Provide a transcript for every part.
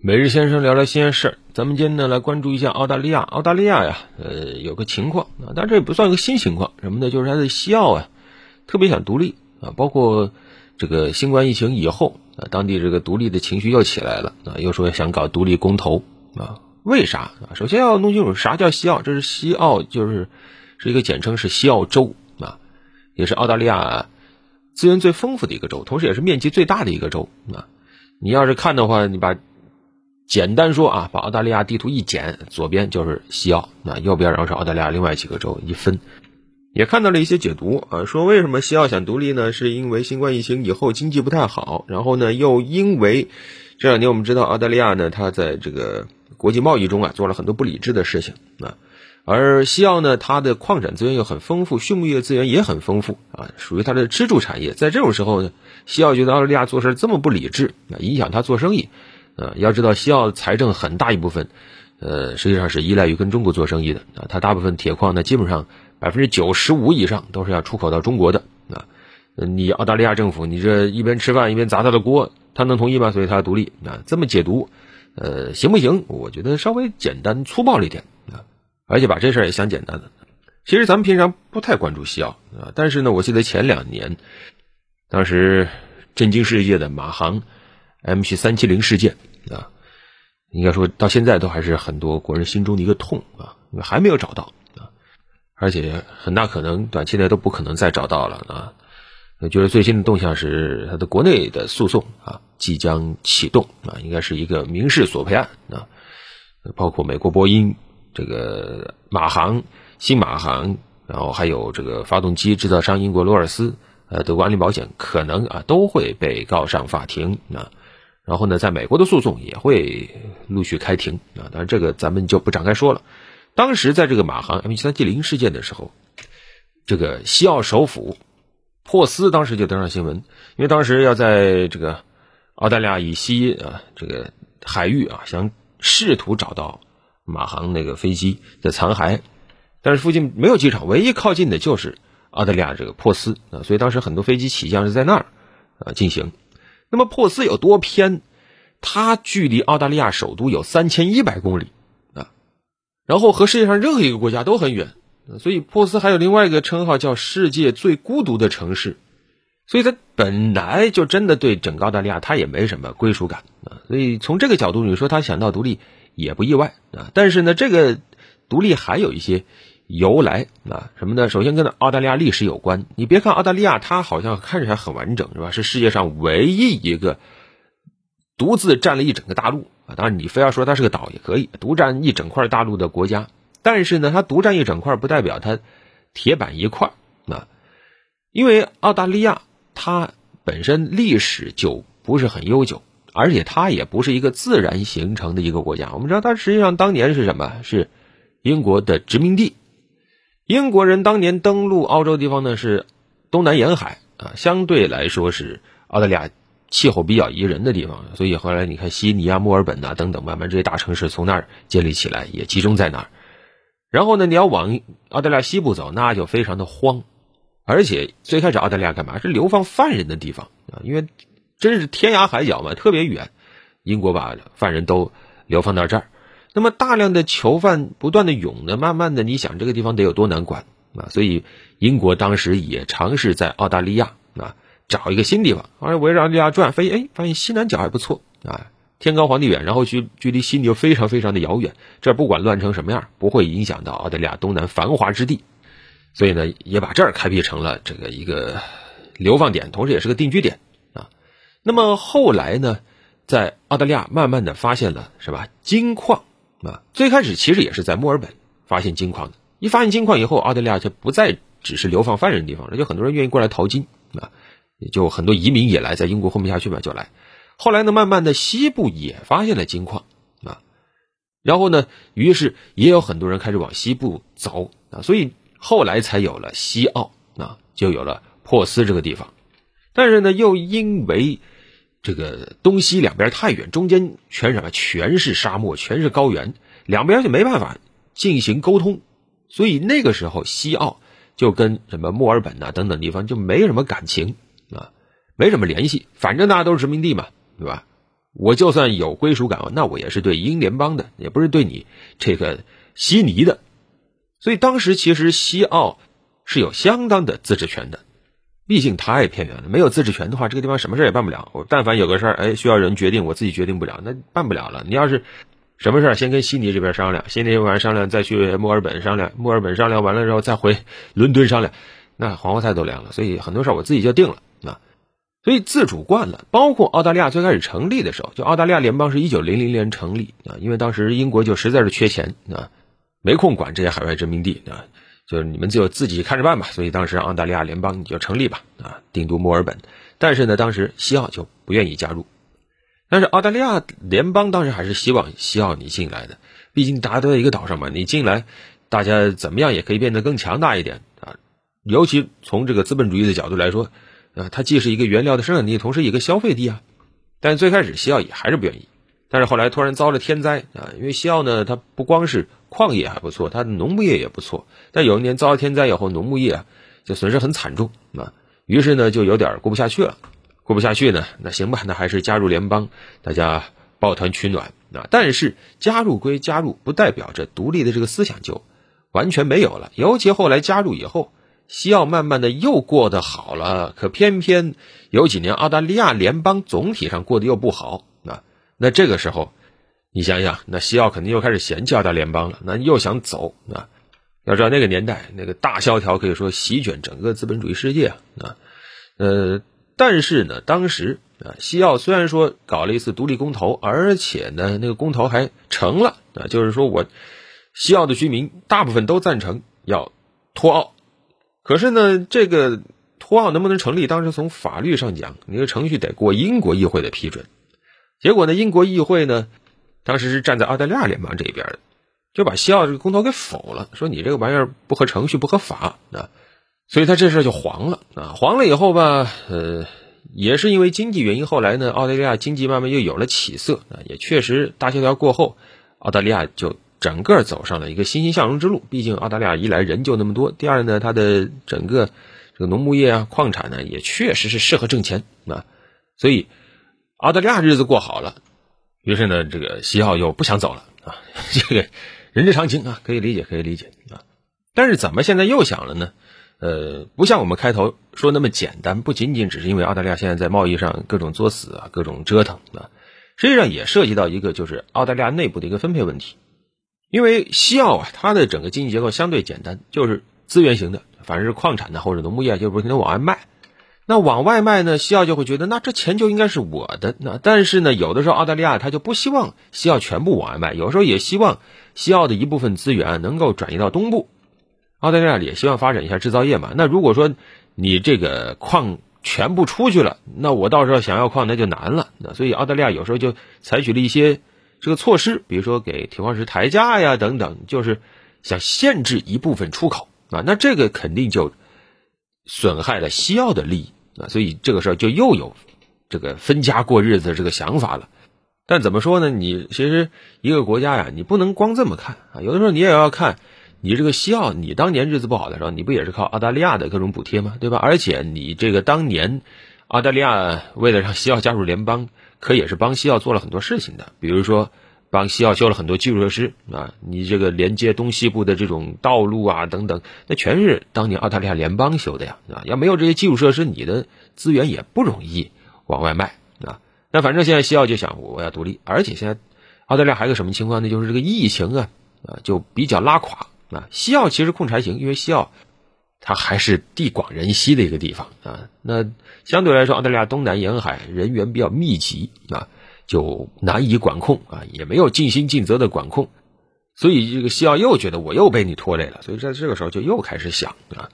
每日先生聊聊新鲜事儿，咱们今天呢来关注一下澳大利亚。澳大利亚呀，呃，有个情况啊，但这也不算一个新情况，什么呢？就是它的西澳啊，特别想独立啊，包括这个新冠疫情以后啊，当地这个独立的情绪又起来了啊，又说想搞独立公投啊。为啥啊？首先要弄清楚啥叫西澳，这是西澳，就是是一个简称，是西澳州啊，也是澳大利亚资源最丰富的一个州，同时也是面积最大的一个州啊。你要是看的话，你把简单说啊，把澳大利亚地图一剪，左边就是西澳，那右边然后是澳大利亚另外几个州一分，也看到了一些解读啊，说为什么西澳想独立呢？是因为新冠疫情以后经济不太好，然后呢又因为这两年我们知道澳大利亚呢，它在这个国际贸易中啊做了很多不理智的事情啊，而西澳呢，它的矿产资源又很丰富，畜牧业资源也很丰富啊，属于它的支柱产业。在这种时候呢，西澳觉得澳大利亚做事这么不理智啊，影响它做生意。呃，要知道西澳财政很大一部分，呃，实际上是依赖于跟中国做生意的啊。它大部分铁矿呢，基本上百分之九十五以上都是要出口到中国的啊。你澳大利亚政府，你这一边吃饭一边砸他的锅，他能同意吗？所以他要独立啊。这么解读，呃，行不行？我觉得稍微简单粗暴了一点啊。而且把这事儿也想简单了。其实咱们平常不太关注西澳啊，但是呢，我记得前两年，当时震惊世界的马航 MH 三七零事件。啊，应该说到现在都还是很多国人心中的一个痛啊，因为还没有找到啊，而且很大可能短期内都不可能再找到了啊。就是最新的动向是，他的国内的诉讼啊即将启动啊，应该是一个民事索赔案啊，包括美国波音、这个马航、新马航，然后还有这个发动机制造商英国罗尔斯、呃德国安利保险，可能啊都会被告上法庭啊。然后呢，在美国的诉讼也会陆续开庭啊，当然这个咱们就不展开说了。当时在这个马航 MH370 事件的时候，这个西澳首府珀斯当时就登上新闻，因为当时要在这个澳大利亚以西啊这个海域啊，想试图找到马航那个飞机的残骸，但是附近没有机场，唯一靠近的就是澳大利亚这个珀斯啊，所以当时很多飞机起降是在那儿啊进行。那么珀斯有多偏？它距离澳大利亚首都有三千一百公里啊，然后和世界上任何一个国家都很远，所以珀斯还有另外一个称号叫世界最孤独的城市，所以它本来就真的对整个澳大利亚它也没什么归属感啊，所以从这个角度你说它想到独立也不意外啊，但是呢，这个独立还有一些。由来啊什么呢？首先跟澳大利亚历史有关。你别看澳大利亚，它好像看起来很完整，是吧？是世界上唯一一个独自占了一整个大陆啊。当然，你非要说它是个岛也可以，独占一整块大陆的国家。但是呢，它独占一整块不代表它铁板一块啊。因为澳大利亚它本身历史就不是很悠久，而且它也不是一个自然形成的一个国家。我们知道，它实际上当年是什么？是英国的殖民地。英国人当年登陆澳洲地方呢是东南沿海啊，相对来说是澳大利亚气候比较宜人的地方，所以后来你看悉尼啊、墨尔本呐等等，慢慢这些大城市从那儿建立起来，也集中在那儿。然后呢，你要往澳大利亚西部走，那就非常的荒，而且最开始澳大利亚干嘛是流放犯人的地方啊？因为真是天涯海角嘛，特别远，英国把犯人都流放到这儿。那么大量的囚犯不断的涌呢，慢慢的，你想这个地方得有多难管啊？所以英国当时也尝试在澳大利亚啊找一个新地方，而围绕澳大利亚转，发现哎，发现西南角还不错啊，天高皇帝远，然后距距离悉尼又非常非常的遥远，这不管乱成什么样，不会影响到澳大利亚东南繁华之地，所以呢，也把这儿开辟成了这个一个流放点，同时也是个定居点啊。那么后来呢，在澳大利亚慢慢的发现了是吧金矿。啊，最开始其实也是在墨尔本发现金矿的。一发现金矿以后，澳大利亚就不再只是流放犯人的地方了，就很多人愿意过来淘金啊，就很多移民也来，在英国混不下去嘛，就来。后来呢，慢慢的西部也发现了金矿啊，然后呢，于是也有很多人开始往西部走啊，所以后来才有了西澳啊，就有了珀斯这个地方。但是呢，又因为这个东西两边太远，中间全什么？全是沙漠，全是高原，两边就没办法进行沟通，所以那个时候西澳就跟什么墨尔本呐等等地方就没什么感情，没什么联系。反正大家都是殖民地嘛，对吧？我就算有归属感，那我也是对英联邦的，也不是对你这个悉尼的。所以当时其实西澳是有相当的自治权的，毕竟太偏远了，没有自治权的话，这个地方什么事也办不了。我但凡有个事儿，哎，需要人决定，我自己决定不了，那办不了了。你要是什么事儿，先跟悉尼这边商量，悉尼这边商量，再去墨尔本商量，墨尔本商量完了之后再回伦敦商量，那黄花菜都凉了。所以很多事儿我自己就定了。所以自主惯了，包括澳大利亚最开始成立的时候，就澳大利亚联邦是一九零零年成立啊，因为当时英国就实在是缺钱啊。没空管这些海外殖民地啊，就是你们就自己看着办吧。所以当时澳大利亚联邦你就成立吧啊，定都墨尔本。但是呢，当时西澳就不愿意加入。但是澳大利亚联邦当时还是希望西澳你进来的，毕竟大家都在一个岛上嘛，你进来，大家怎么样也可以变得更强大一点啊。尤其从这个资本主义的角度来说，啊，它既是一个原料的生产地，同时一个消费地啊。但最开始西药也还是不愿意。但是后来突然遭了天灾啊，因为西药呢，它不光是矿业还不错，它的农牧业也不错。但有一年遭了天灾以后，农牧业啊就损失很惨重啊，于是呢就有点过不下去了。过不下去呢，那行吧，那还是加入联邦，大家抱团取暖啊。但是加入归加入，不代表着独立的这个思想就完全没有了。尤其后来加入以后，西澳慢慢的又过得好了，可偏偏有几年澳大利亚联邦总体上过得又不好啊。那这个时候，你想想，那西澳肯定又开始嫌弃澳大利亚联邦了，那又想走啊。要知道那个年代，那个大萧条可以说席卷整个资本主义世界啊啊。呃，但是呢，当时啊，西澳虽然说搞了一次独立公投，而且呢，那个公投还成了啊，就是说我西澳的居民大部分都赞成要脱澳。可是呢，这个脱澳能不能成立？当时从法律上讲，你的程序得过英国议会的批准。结果呢，英国议会呢，当时是站在澳大利亚联邦这一边的，就把西澳这个公投给否了，说你这个玩意儿不合程序、不合法啊，所以他这事就黄了啊。黄了以后吧，呃，也是因为经济原因，后来呢，澳大利亚经济慢慢又有了起色啊，也确实大萧条过后，澳大利亚就整个走上了一个欣欣向荣之路。毕竟澳大利亚一来人就那么多，第二呢，它的整个这个农牧业啊、矿产呢，也确实是适合挣钱啊，所以。澳大利亚日子过好了，于是呢，这个西澳又不想走了啊。这个人之常情啊，可以理解，可以理解啊。但是怎么现在又想了呢？呃，不像我们开头说那么简单，不仅仅只是因为澳大利亚现在在贸易上各种作死啊，各种折腾啊，实际上也涉及到一个就是澳大利亚内部的一个分配问题。因为西澳啊，它的整个经济结构相对简单，就是资源型的，反正是矿产的或者农牧业，就不停的往外卖。那往外卖呢？西澳就会觉得，那这钱就应该是我的。那但是呢，有的时候澳大利亚他就不希望西澳全部往外卖，有时候也希望西澳的一部分资源能够转移到东部。澳大利亚也希望发展一下制造业嘛。那如果说你这个矿全部出去了，那我到时候想要矿那就难了。那所以澳大利亚有时候就采取了一些这个措施，比如说给铁矿石抬价呀等等，就是想限制一部分出口啊。那这个肯定就损害了西澳的利益。啊，所以这个事儿就又有这个分家过日子这个想法了。但怎么说呢？你其实一个国家呀，你不能光这么看啊。有的时候你也要看，你这个西澳，你当年日子不好的时候，你不也是靠澳大利亚的各种补贴吗？对吧？而且你这个当年澳大利亚为了让西澳加入联邦，可也是帮西澳做了很多事情的，比如说。帮西澳修了很多基础设施啊，你这个连接东西部的这种道路啊等等，那全是当年澳大利亚联邦修的呀啊！要没有这些基础设施，你的资源也不容易往外卖啊。那反正现在西澳就想我要独立，而且现在澳大利亚还有个什么情况呢？就是这个疫情啊啊就比较拉垮啊。西澳其实控制还行，因为西澳它还是地广人稀的一个地方啊。那相对来说，澳大利亚东南沿海人员比较密集啊。就难以管控啊，也没有尽心尽责的管控，所以这个西澳又觉得我又被你拖累了，所以在这个时候就又开始想啊，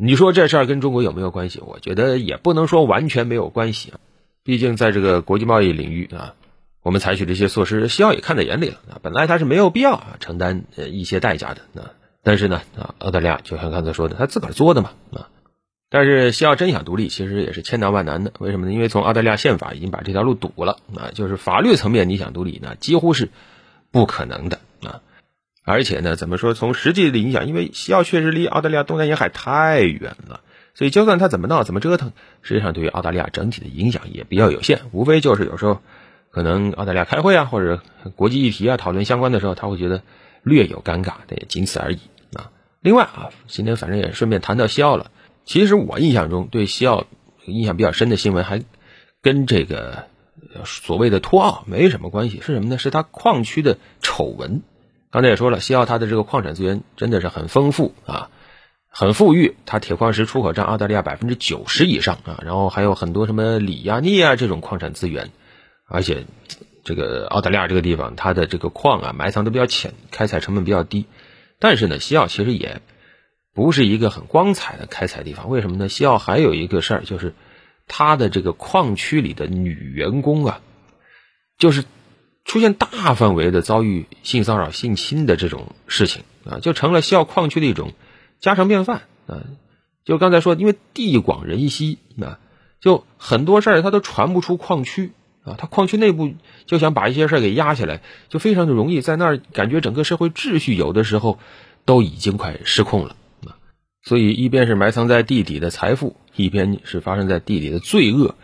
你说这事儿跟中国有没有关系？我觉得也不能说完全没有关系啊，毕竟在这个国际贸易领域啊，我们采取这些措施，西澳也看在眼里了啊，本来他是没有必要啊承担呃一些代价的啊，但是呢啊，澳大利亚就像刚才说的，他自个儿作的嘛啊。但是西澳真想独立，其实也是千难万难的。为什么呢？因为从澳大利亚宪法已经把这条路堵了啊，就是法律层面你想独立，那几乎是不可能的啊。而且呢，怎么说？从实际的影响，因为西澳确实离澳大利亚东南沿海太远了，所以就算他怎么闹、怎么折腾，实际上对于澳大利亚整体的影响也比较有限。无非就是有时候可能澳大利亚开会啊，或者国际议题啊讨论相关的时候，他会觉得略有尴尬，但也仅此而已啊。另外啊，今天反正也顺便谈到西澳了。其实我印象中对西澳印象比较深的新闻，还跟这个所谓的脱澳没什么关系，是什么呢？是它矿区的丑闻。刚才也说了，西澳它的这个矿产资源真的是很丰富啊。很富裕，它铁矿石出口占澳大利亚百分之九十以上啊，然后还有很多什么锂呀、镍啊这种矿产资源，而且这个澳大利亚这个地方，它的这个矿啊埋藏的比较浅，开采成本比较低。但是呢，西澳其实也不是一个很光彩的开采地方，为什么呢？西澳还有一个事儿，就是它的这个矿区里的女员工啊，就是出现大范围的遭遇性骚扰、性侵的这种事情啊，就成了西澳矿区的一种。家常便饭啊，就刚才说，因为地广人稀啊，就很多事儿它都传不出矿区啊，他矿区内部就想把一些事儿给压下来，就非常的容易，在那儿感觉整个社会秩序有的时候都已经快失控了啊，所以一边是埋藏在地底的财富，一边是发生在地底的罪恶，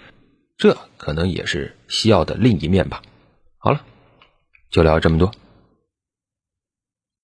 这可能也是西奥的另一面吧。好了，就聊这么多。